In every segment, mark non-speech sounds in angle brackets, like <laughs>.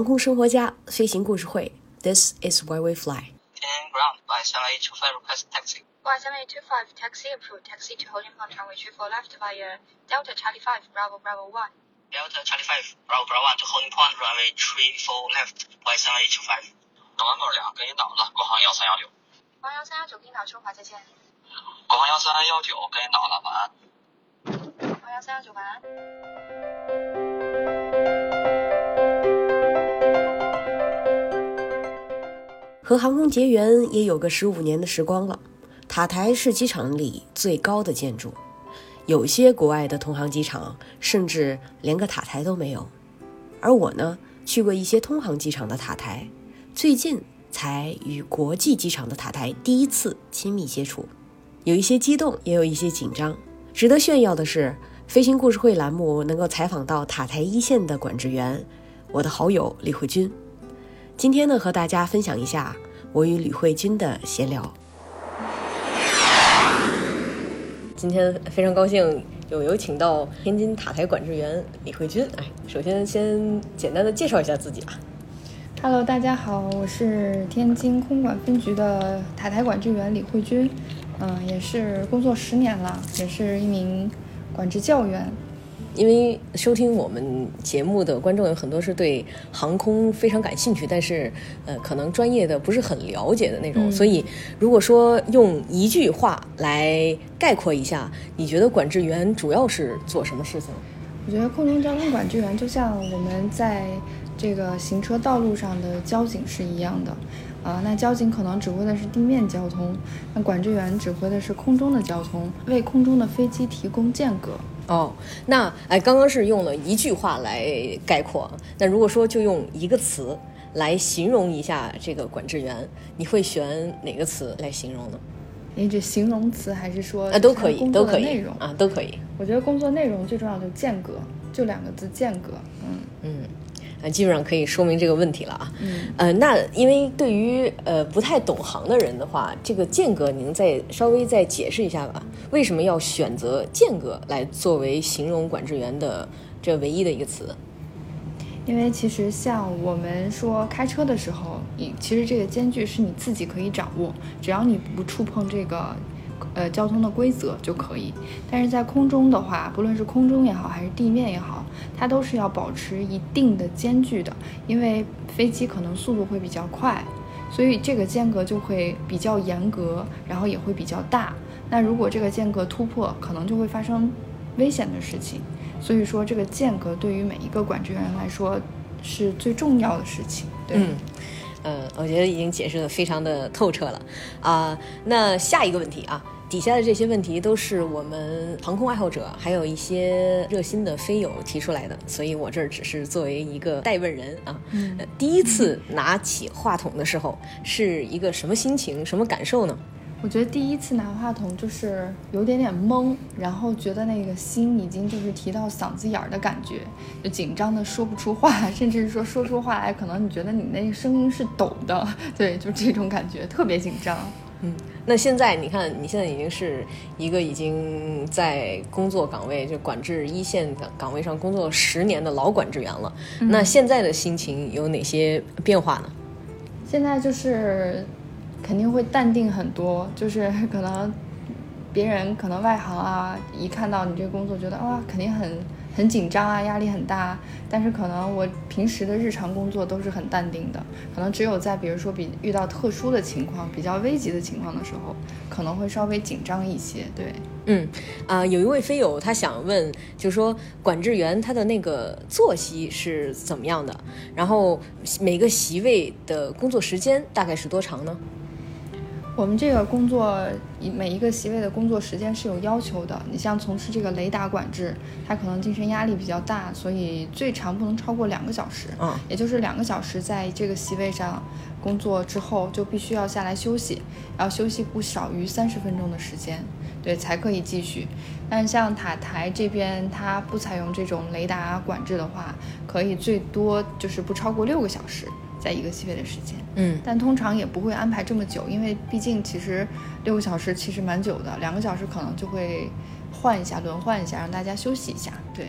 航空生活家飞行故事会，This is why we fly。Ten ground by seven eight two five request taxi. Y7825 taxi approved. Taxi to holding point runway two four left via Delta Charlie 5 Bravo Bravo one. Delta Charlie Five Bravo Bravo One to holding point runway three four left by seven eight two five. November 两跟引导了，国航幺三幺九。国航131跟导出华再见。国航幺三幺九跟引导了，晚安。国航131晚安。和航空结缘也有个十五年的时光了。塔台是机场里最高的建筑，有些国外的同行机场甚至连个塔台都没有。而我呢，去过一些通航机场的塔台，最近才与国际机场的塔台第一次亲密接触，有一些激动，也有一些紧张。值得炫耀的是，飞行故事会栏目能够采访到塔台一线的管制员，我的好友李慧君。今天呢，和大家分享一下我与李慧君的闲聊。今天非常高兴有有请到天津塔台管制员李慧君。哎，首先先简单的介绍一下自己吧。Hello，大家好，我是天津空管分局的塔台管制员李慧君，嗯、也是工作十年了，也是一名管制教员。因为收听我们节目的观众有很多是对航空非常感兴趣，但是呃，可能专业的不是很了解的那种，嗯所以如果说用一句话来概括一下，你觉得管制员主要是做什么事情？我觉得空中交通管制员就像我们在这个行车道路上的交警是一样的，啊、那交警可能指挥的是地面交通，那管制员指挥的是空中的交通，为空中的飞机提供间隔。哦，那哎，刚刚是用了一句话来概括，那如果说就用一个词来形容一下这个管制员，你会选哪个词来形容呢？你指形容词还是说啊，都可以，都可以内容？啊，都可以。我觉得工作内容最重要就是间隔，就两个字间隔。嗯嗯，啊，基本上可以说明这个问题了啊。嗯，呃，那因为对于呃不太懂行的人的话，这个间隔您再稍微再解释一下吧，为什么要选择间隔来作为形容管制员的这唯一的一个词？因为其实像我们说开车的时候，你其实这个间距是你自己可以掌握，只要你不触碰这个呃交通的规则就可以。但是在空中的话，不论是空中也好，还是地面也好，它都是要保持一定的间距的，因为飞机可能速度会比较快，所以这个间隔就会比较严格，然后也会比较大。那如果这个间隔突破，可能就会发生危险的事情。所以说，这个间隔对于每一个管制员来说是最重要的事情。对，嗯，呃，我觉得已经解释的非常的透彻了啊、那下一个问题啊，底下的这些问题都是我们航空爱好者还有一些热心的飞友提出来的，所以我这儿只是作为一个代问人啊。嗯呃第一次拿起话筒的时候是一个什么心情、什么感受呢？我觉得第一次拿话筒就是有点点懵，然后觉得那个心已经就是提到嗓子眼儿的感觉，就紧张的说不出话，甚至是说说出话来，可能你觉得你那个声音是抖的，对，就这种感觉，特别紧张。嗯，那现在你看，你现在已经是一个已经在工作岗位，就管制一线岗岗位上工作十年的老管制员了。那现在的心情有哪些变化呢？现在就是肯定会淡定很多，就是可能别人可能外行啊，一看到你这个工作，觉得哇，肯定很很紧张啊，压力很大。但是可能我平时的日常工作都是很淡定的，可能只有在比如说比遇到特殊的情况、比较危急的情况的时候，可能会稍微紧张一些。对，嗯，啊、有一位飞友他想问，就说管制员他的那个作息是怎么样的？然后每个席位的工作时间大概是多长呢？我们这个工作，一每一个席位的工作时间是有要求的。你像从事这个雷达管制，它可能精神压力比较大，所以最长不能超过两个小时。嗯也就是两个小时在这个席位上工作之后，就必须要下来休息，要休息不少于三十分钟的时间，对，才可以继续。但是像塔台这边，它不采用这种雷达管制的话，可以最多就是不超过六个小时，在一个系列的时间。嗯但通常也不会安排这么久，因为毕竟其实六个小时其实蛮久的，两个小时可能就会换一下，轮换一下，让大家休息一下。对，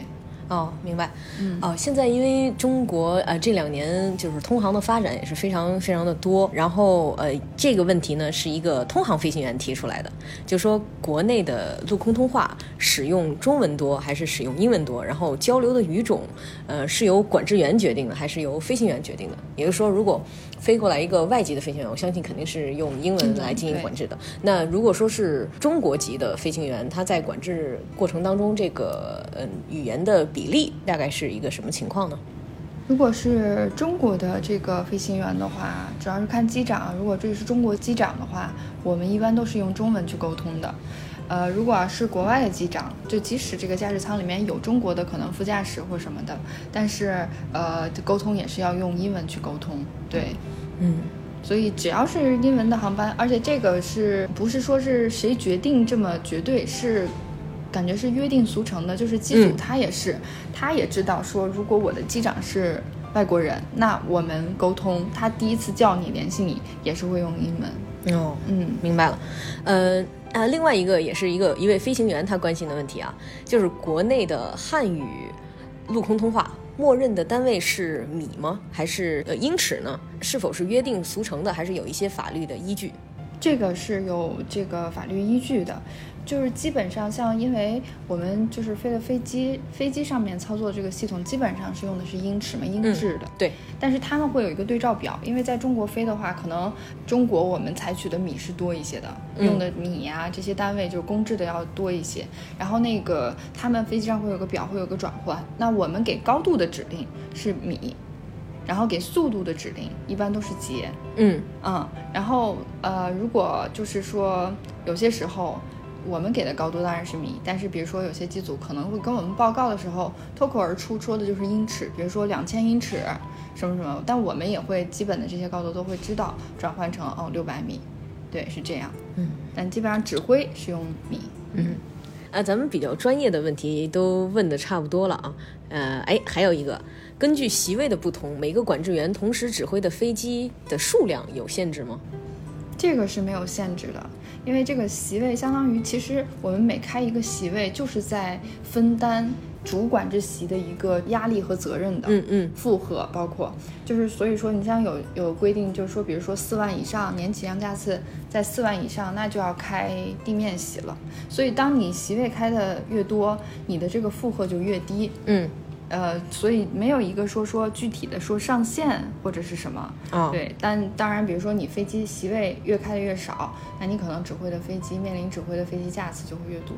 哦，明白。嗯，哦，现在因为中国呃这两年就是通航的发展也是非常非常的多，然后呃这个问题呢是一个通航飞行员提出来的，就说国内的陆空通话使用中文多还是使用英文多，然后交流的语种呃是由管制员决定的还是由飞行员决定的？也就是说，如果飞过来一个外籍的飞行员，我相信肯定是用英文来进行管制的。那如果说是中国籍的飞行员，他在管制过程当中，这个嗯语言的比例大概是一个什么情况呢？如果是中国的这个飞行员的话，主要是看机长。如果这是中国机长的话，我们一般都是用中文去沟通的。呃，如果是国外的机长，就即使这个驾驶舱里面有中国的可能副驾驶或什么的，但是呃，沟通也是要用英文去沟通。对，嗯，所以只要是英文的航班，而且这个是不是说是谁决定这么绝对？是感觉是约定俗成的，就是机组嗯他也是，他也知道说，如果我的机长是外国人，那我们沟通，他第一次叫你联系你也是会用英文。哦，嗯，明白了，呃啊，另外一个也是一个一位飞行员他关心的问题啊，就是国内的汉语陆空通话，默认的单位是米吗？还是呃英尺呢？是否是约定俗成的，还是有一些法律的依据？这个是有这个法律依据的，就是基本上像因为我们就是飞的飞机，飞机上面操作这个系统基本上是用的是英尺嘛，英制的。对，但是他们会有一个对照表，因为在中国飞的话，可能中国我们采取的米是多一些的，嗯用的米呀、这些单位就是公制的要多一些。然后那个他们飞机上会有个表，会有个转换。那我们给高度的指令是米，然后给速度的指令一般都是节。嗯嗯，然后呃，如果就是说有些时候我们给的高度当然是米，但是比如说有些机组可能会跟我们报告的时候脱口而出说的就是英尺，比如说两千英尺什么什么，但我们也会基本的这些高度都会知道，转换成哦六百米，对，是这样。嗯，但基本上指挥是用米。嗯，啊，咱们比较专业的问题都问的差不多了啊。呃，哎，还有一个，根据席位的不同，每个管制员同时指挥的飞机的数量有限制吗？这个是没有限制的，因为这个席位相当于，其实我们每开一个席位，就是在分担主管制席的一个压力和责任的。嗯嗯负荷包括就是所以说，你像有有规定，就是说，比如说四万以上年起降架次在四万以上，那就要开地面席了。所以当你席位开的越多，你的这个负荷就越低。嗯，呃，所以没有一个说说具体的说上限或者是什么。哦，对，但当然，比如说你飞机席位越开的越少，那你可能指挥的飞机面临指挥的飞机架次就会越多。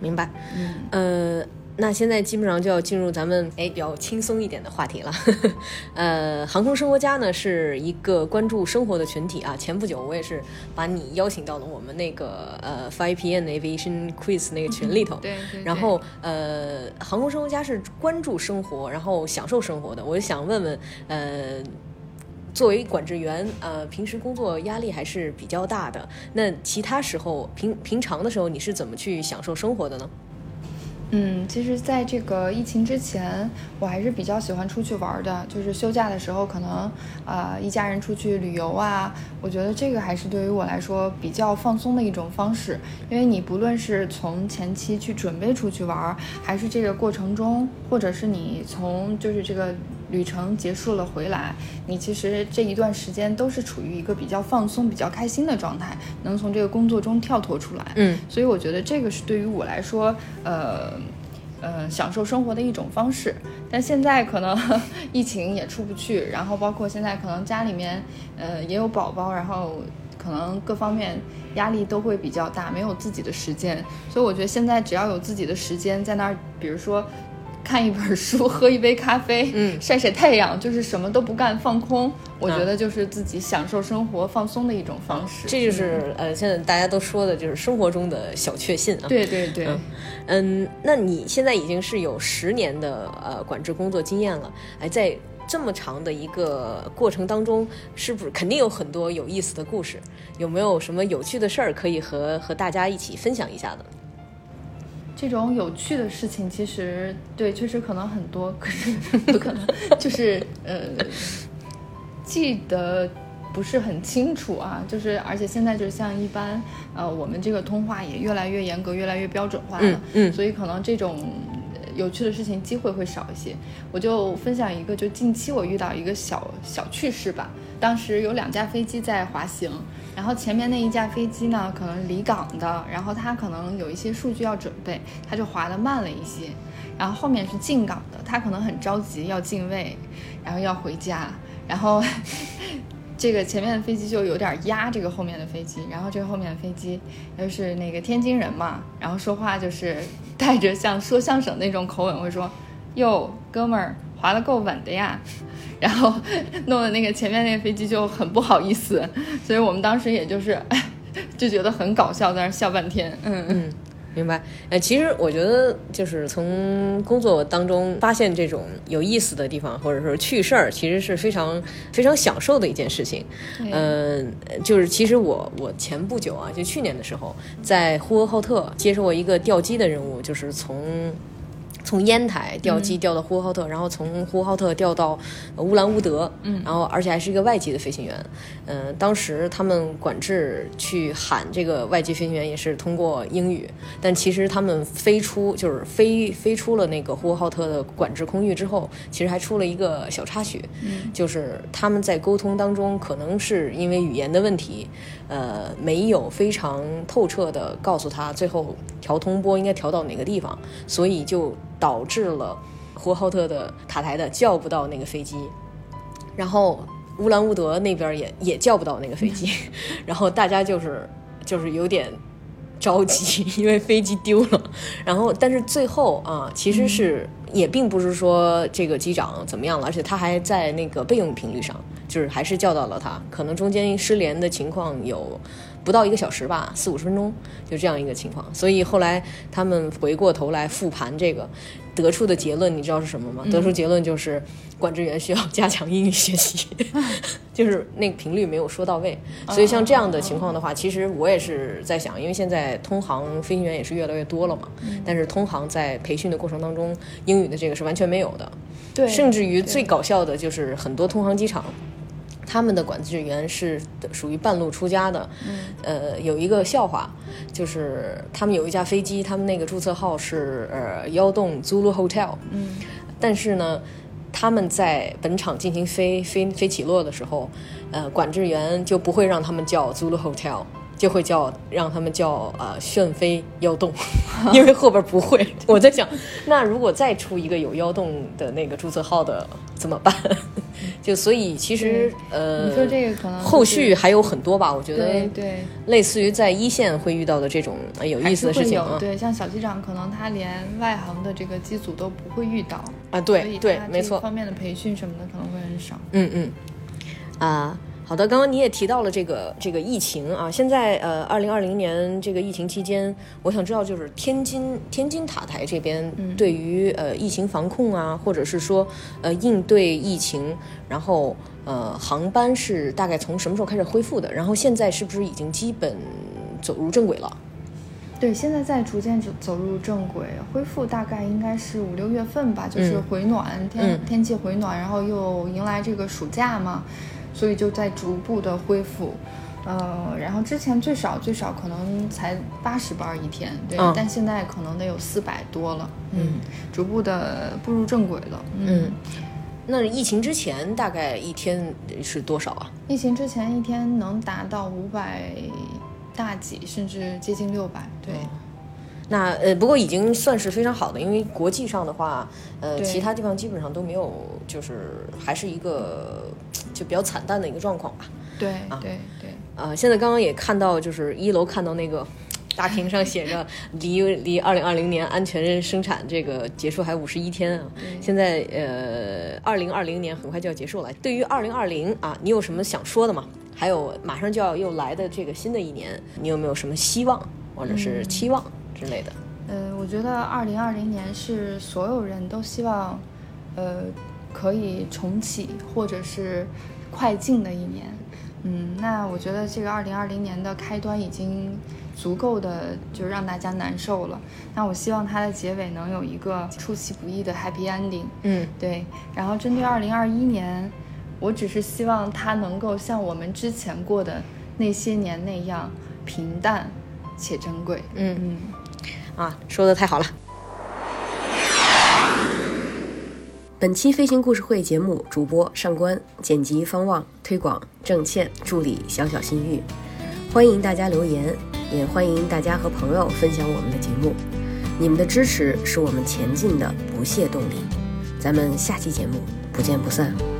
明白。嗯，呃，那现在基本上就要进入咱们哎比较轻松一点的话题了。<laughs> 呃，航空生活家呢是一个关注生活的群体啊。前不久我也是把你邀请到了我们那个呃 Five PM Aviation Quiz 那个群里头。<laughs> 对对。然后呃，航空生活家是关注生活，然后享受生活的。我就想问问，呃。作为管制员，呃，平时工作压力还是比较大的。那其他时候，平平常的时候，你是怎么去享受生活的呢？嗯，其实，在这个疫情之前，我还是比较喜欢出去玩的。就是休假的时候，可能、呃一家人出去旅游啊，我觉得这个还是对于我来说比较放松的一种方式。因为你不论是从前期去准备出去玩，还是这个过程中，或者是你从就是这个旅程结束了回来，你其实这一段时间都是处于一个比较放松、比较开心的状态，能从这个工作中跳脱出来。嗯所以我觉得这个是对于我来说，呃，呃，享受生活的一种方式。但现在可能 <laughs> 疫情也出不去，然后包括现在可能家里面，呃，也有宝宝，然后可能各方面压力都会比较大，没有自己的时间。所以我觉得现在只要有自己的时间，在那儿，比如说。看一本书，<laughs> 喝一杯咖啡，嗯晒晒太阳，就是什么都不干，放空。我嗯觉得就是自己享受生活、放松的一种方式。这就是呃，现在大家都说的就是生活中的小确幸啊。，对对对。嗯嗯，那你现在已经是有十年的呃管制工作经验了，哎，在这么长的一个过程当中，是不是肯定有很多有意思的故事？有没有什么有趣的事儿可以和和大家一起分享一下的？这种有趣的事情，其实对，确实可能很多，可是不可能就是呃，记得不是很清楚啊。就是而且现在就是像一般呃，我们这个通话也越来越严格，越来越标准化了，嗯嗯所以可能这种。呃有趣的事情机会会少一些。我就分享一个，就近期我遇到一个小小趣事吧。当时有两架飞机在滑行，然后前面那一架飞机呢，可能离港的，然后它可能有一些数据要准备，它就滑得慢了一些。然后后面是进港的，它可能很着急要进位，然后要回家，然后。<laughs> 这个前面的飞机就有点压这个后面的飞机，然后这个后面的飞机又是那个天津人嘛，然后说话就是带着像说相声那种口吻，会说：“哟，哥们儿，滑得够稳的呀。<laughs> ”然后弄得那个前面那个飞机就很不好意思，所以我们当时也就是 <laughs> 就觉得很搞笑，在那笑半天。嗯嗯。明白，呃，其实我觉得就是从工作当中发现这种有意思的地方，或者说趣事儿，其实是非常非常享受的一件事情。嗯，就是其实我我前不久啊，就去年的时候，在呼和浩特接受过一个调机的任务，就是从。从烟台调机调到呼和浩特，然后从呼和浩特调到乌兰乌德，嗯，然后而且还是一个外籍的飞行员，嗯，当时他们管制去喊这个外籍飞行员也是通过英语，但其实他们飞出就是飞飞出了那个呼和浩特的管制空域之后，其实还出了一个小插曲，嗯，就是他们在沟通当中可能是因为语言的问题。呃，没有非常透彻的告诉他最后调通波应该调到哪个地方，所以就导致了呼和浩特的塔台的叫不到那个飞机，然后乌兰乌德那边也也叫不到那个飞机，<laughs> 然后大家就是就是有点着急，<laughs> 因为飞机丢了，然后但是最后啊，其实是也并不是说这个机长怎么样了，而且他还在那个备用频率上。就是还是叫到了他，可能中间失联的情况有不到一个小时吧，四五十分钟，就这样一个情况。所以后来他们回过头来复盘这个，得出的结论你知道是什么吗？得出结论就是管制员需要加强英语学习，<laughs> 就是那个频率没有说到位。所以像这样的情况的话，其实我也是在想，因为现在通航飞行员也是越来越多了嘛，但是通航在培训的过程当中，英语的这个是完全没有的。对，甚至于最搞笑的就是很多通航机场。他们的管制员是属于半路出家的，呃，有一个笑话，就是他们有一架飞机，他们那个注册号是呃幺洞 Zulu Hotel，嗯，但是呢，他们在本场进行飞飞飞起落的时候，呃，管制员就不会让他们叫 Zulu Hotel。就会叫让他们叫呃旋飞妖洞，<laughs> 因为后边不会。<laughs> 我在想，那如果再出一个有妖洞的那个注册号的怎么办？<laughs> 就所以其实呃，你说这个可能后续还有很多吧？我觉得对，类似于在一线会遇到的这种有意思的事情啊。对，像小机长可能他连外行的这个机组都不会遇到啊。对对，没错，方面的培训什么的可能会很少。嗯嗯，啊。好的，刚刚你也提到了这个这个疫情啊，现在呃，二零二零年这个疫情期间，我想知道就是天津天津塔台这边对于呃疫情防控啊，或者是说呃应对疫情，然后呃航班是大概从什么时候开始恢复的？然后现在是不是已经基本走入正轨了？对，现在在逐渐走走入正轨，恢复大概应该是五六月份吧，就是回暖天天气回暖，然后又迎来这个暑假嘛。所以就在逐步的恢复，呃，然后之前最少最少可能才八十班一天，对，但现在可能得有四百多了，嗯，逐步的步入正轨了，嗯。那疫情之前大概一天是多少啊？疫情之前一天能达到五百大几，甚至接近六百，对。那呃，不过已经算是非常好的，因为国际上的话，呃，其他地方基本上都没有，就是还是一个就比较惨淡的一个状况吧。对，对，对。呃，现在刚刚也看到，就是一楼看到那个大屏上写着离离二零二零年安全生产这个结束还五十一天啊。现在呃，二零二零年很快就要结束了。对于二零二零啊，你有什么想说的吗？还有马上就要又来的这个新的一年，你有没有什么希望或者是期望？之类的，呃，我觉得二零二零年是所有人都希望，呃，可以重启或者是快进的一年。嗯，那我觉得这个二零二零年的开端已经足够的就让大家难受了。那我希望它的结尾能有一个出其不意的 happy ending。嗯，对。然后针对二零二一年，我只是希望它能够像我们之前过的那些年那样平淡且珍贵。嗯嗯。啊，说的太好了。本期飞行故事会节目主播上官，剪辑方望，推广郑倩，助理小小心玉。欢迎大家留言，也欢迎大家和朋友分享我们的节目。你们的支持是我们前进的不懈动力。咱们下期节目不见不散。